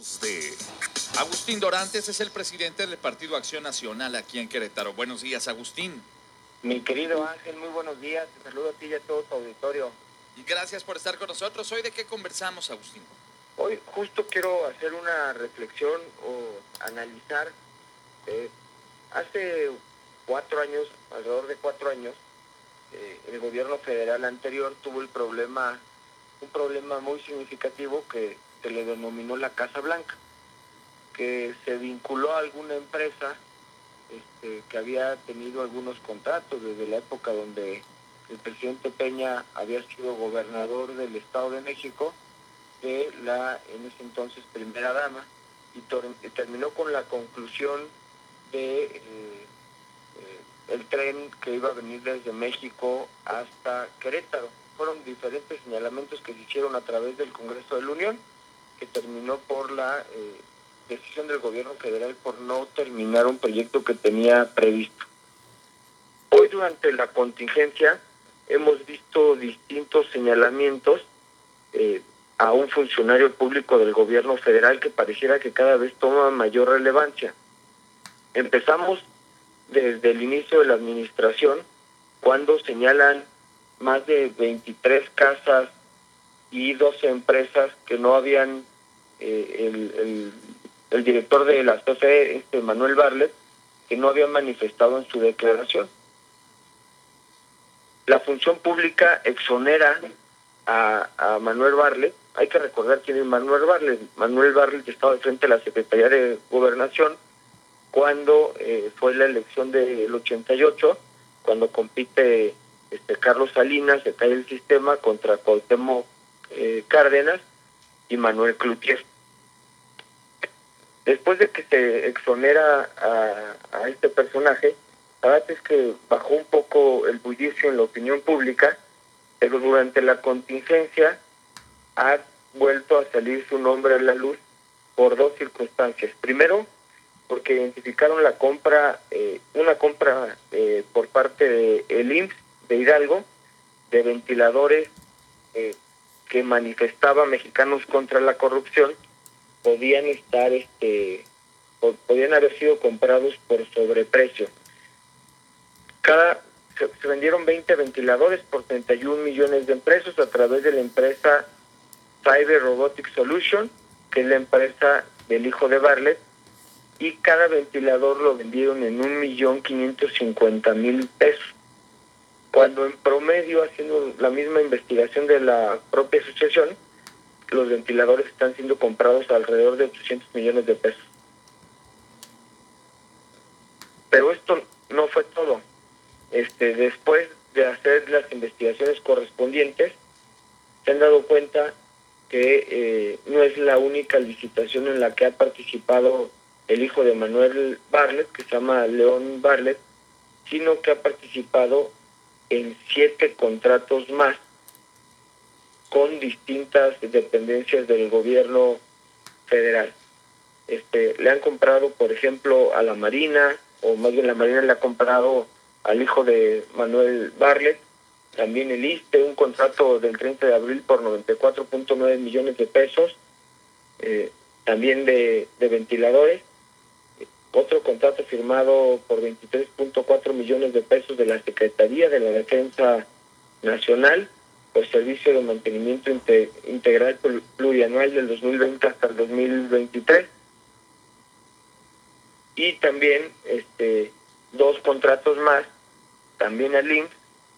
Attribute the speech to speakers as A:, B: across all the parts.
A: De Agustín Dorantes es el presidente del Partido Acción Nacional aquí en Querétaro. Buenos días, Agustín.
B: Mi querido Ángel, muy buenos días. Te saludo a ti y a todo tu auditorio.
A: Y gracias por estar con nosotros. Hoy de qué conversamos, Agustín.
B: Hoy justo quiero hacer una reflexión o analizar. Eh, hace cuatro años, alrededor de cuatro años, eh, el gobierno federal anterior tuvo el problema, un problema muy significativo que se le denominó la Casa Blanca, que se vinculó a alguna empresa este, que había tenido algunos contratos desde la época donde el presidente Peña había sido gobernador del Estado de México, de la en ese entonces primera dama, y, terminó con la conclusión de eh, eh, el tren que iba a venir desde México hasta Querétaro. Fueron diferentes señalamientos que se hicieron a través del Congreso de la Unión que terminó por la eh, decisión del gobierno federal por no terminar un proyecto que tenía previsto. Hoy durante la contingencia hemos visto distintos señalamientos eh, a un funcionario público del gobierno federal que pareciera que cada vez toma mayor relevancia. Empezamos desde el inicio de la administración cuando señalan más de 23 casas y 12 empresas que no habían eh, el, director de la CFE, este Manuel Barlet, que no había manifestado en su declaración. La función pública exonera a, Manuel Barlet. Hay que recordar quién es Manuel Barlet. Manuel Barlet estaba de frente a la Secretaría de Gobernación cuando eh, fue la elección del 88, cuando compite este Carlos Salinas, se cae el sistema contra Cuauhtémoc eh, Cárdenas y Manuel Cloutier. Después de que se exonera a, este personaje, la verdad es que bajó un poco el bullicio en la opinión pública, pero durante la contingencia ha vuelto a salir su nombre a la luz por dos circunstancias. Primero, porque identificaron la compra, eh, una compra eh, por parte de el IMSS de Hidalgo de ventiladores eh, que manifestaba mexicanos contra la corrupción podían estar este podían haber sido comprados por sobreprecio. Cada se, vendieron 20 ventiladores por 31 millones de pesos a través de la empresa Cyber Robotic Solution, que es la empresa del hijo de Barlet, y cada ventilador lo vendieron en un millón quinientos cincuenta mil pesos. Cuando en promedio, haciendo la misma investigación de la propia asociación, los ventiladores están siendo comprados alrededor de 800 millones de pesos. Pero esto no fue todo. Este, después de hacer las investigaciones correspondientes, se han dado cuenta que eh, no es la única licitación en la que ha participado el hijo de Manuel Barlet, que se llama León Barlet, sino que ha participado en siete contratos más con distintas dependencias del gobierno federal. Este, le han comprado, por ejemplo, a la Marina, o más bien la Marina le ha comprado al hijo de Manuel Barlet, también el ISTE, un contrato del 30 de abril por 94.9 millones de pesos, eh, también de, de ventiladores, otro contrato firmado por 23.4 millones de pesos de la Secretaría de la Defensa Nacional, por servicio de mantenimiento integral plurianual del 2020 hasta el 2023. Y también este dos contratos más, también al IMSS,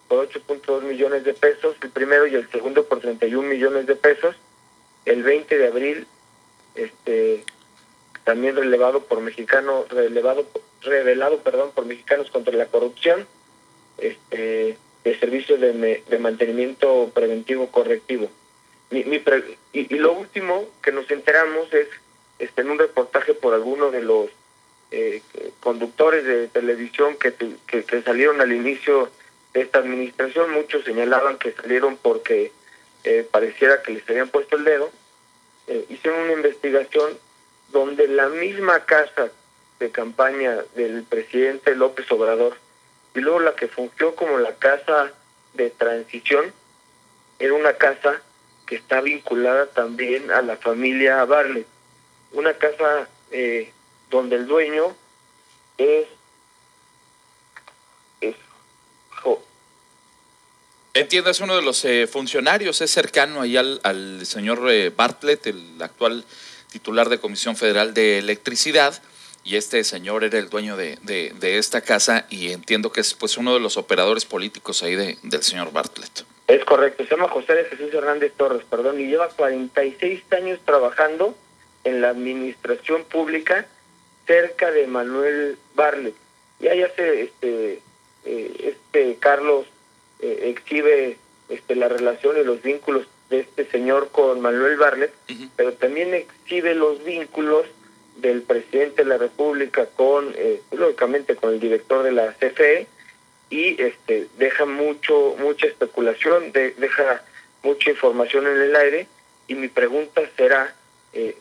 B: por 8.2 millones de pesos, el primero y el segundo por 31 millones de pesos. El 20 de abril, este también relevado por mexicanos, relevado, revelado perdón, por mexicanos contra la corrupción. Este de servicios de, de mantenimiento preventivo correctivo. Mi, mi y, lo último que nos enteramos es este, en un reportaje por alguno de los eh, conductores de televisión que, que, salieron al inicio de esta administración, muchos señalaban que salieron porque eh, pareciera que les habían puesto el dedo, eh, hicieron una investigación donde la misma casa de campaña del presidente López Obrador y luego la que fungió como la casa de transición era una casa que está vinculada también a la familia Barlet. una casa eh, donde el dueño es, es
A: Entiendo, es uno de los eh, funcionarios, es cercano ahí al, al señor eh, Bartlett, el actual titular de Comisión Federal de Electricidad, y este señor era el dueño de, de, de, esta casa y entiendo que es pues uno de los operadores políticos ahí de, del señor Bartlett.
B: Es correcto, se llama José de Jesús Hernández Torres, perdón, y lleva 46 años trabajando en la administración pública cerca de Manuel Bartlett. Y ahí hace este, eh, este Carlos eh, exhibe este, la relación y los vínculos de este señor con Manuel Bartlett, uh -huh. pero también exhibe los vínculos del presidente de la República con, eh, lógicamente, con el director de la CFE y este deja mucho mucha especulación, de, deja mucha información en el aire y mi pregunta será eh,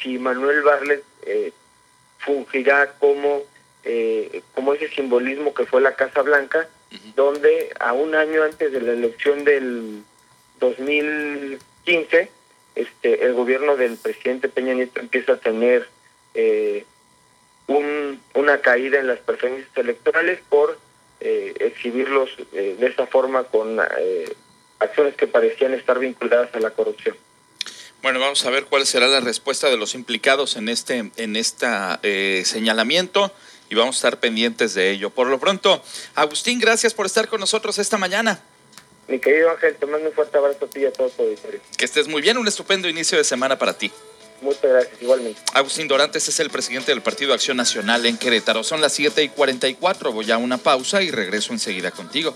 B: si Manuel Bartlett eh, fungirá como eh, como ese simbolismo que fue la Casa Blanca, uh -huh. donde a un año antes de la elección del 2015, este, el gobierno del presidente Peña Nieto empieza a tener eh, un, una caída en las preferencias electorales por eh, exhibirlos eh, de esa forma con acciones que parecían estar vinculadas a la corrupción.
A: Bueno, vamos a ver cuál será la respuesta de los implicados en este en esta señalamiento y vamos a estar pendientes de ello. Por lo pronto, Agustín, gracias por estar con nosotros esta mañana.
B: Mi querido Ángel, te mando un fuerte abrazo a ti y a todo tu auditorio.
A: Que estés muy bien, un estupendo inicio de semana para ti.
B: Muchas gracias, igualmente.
A: Agustín Dorantes es el presidente del Partido Acción Nacional en Querétaro. Son las 7 y 44. Voy a una pausa y regreso enseguida contigo.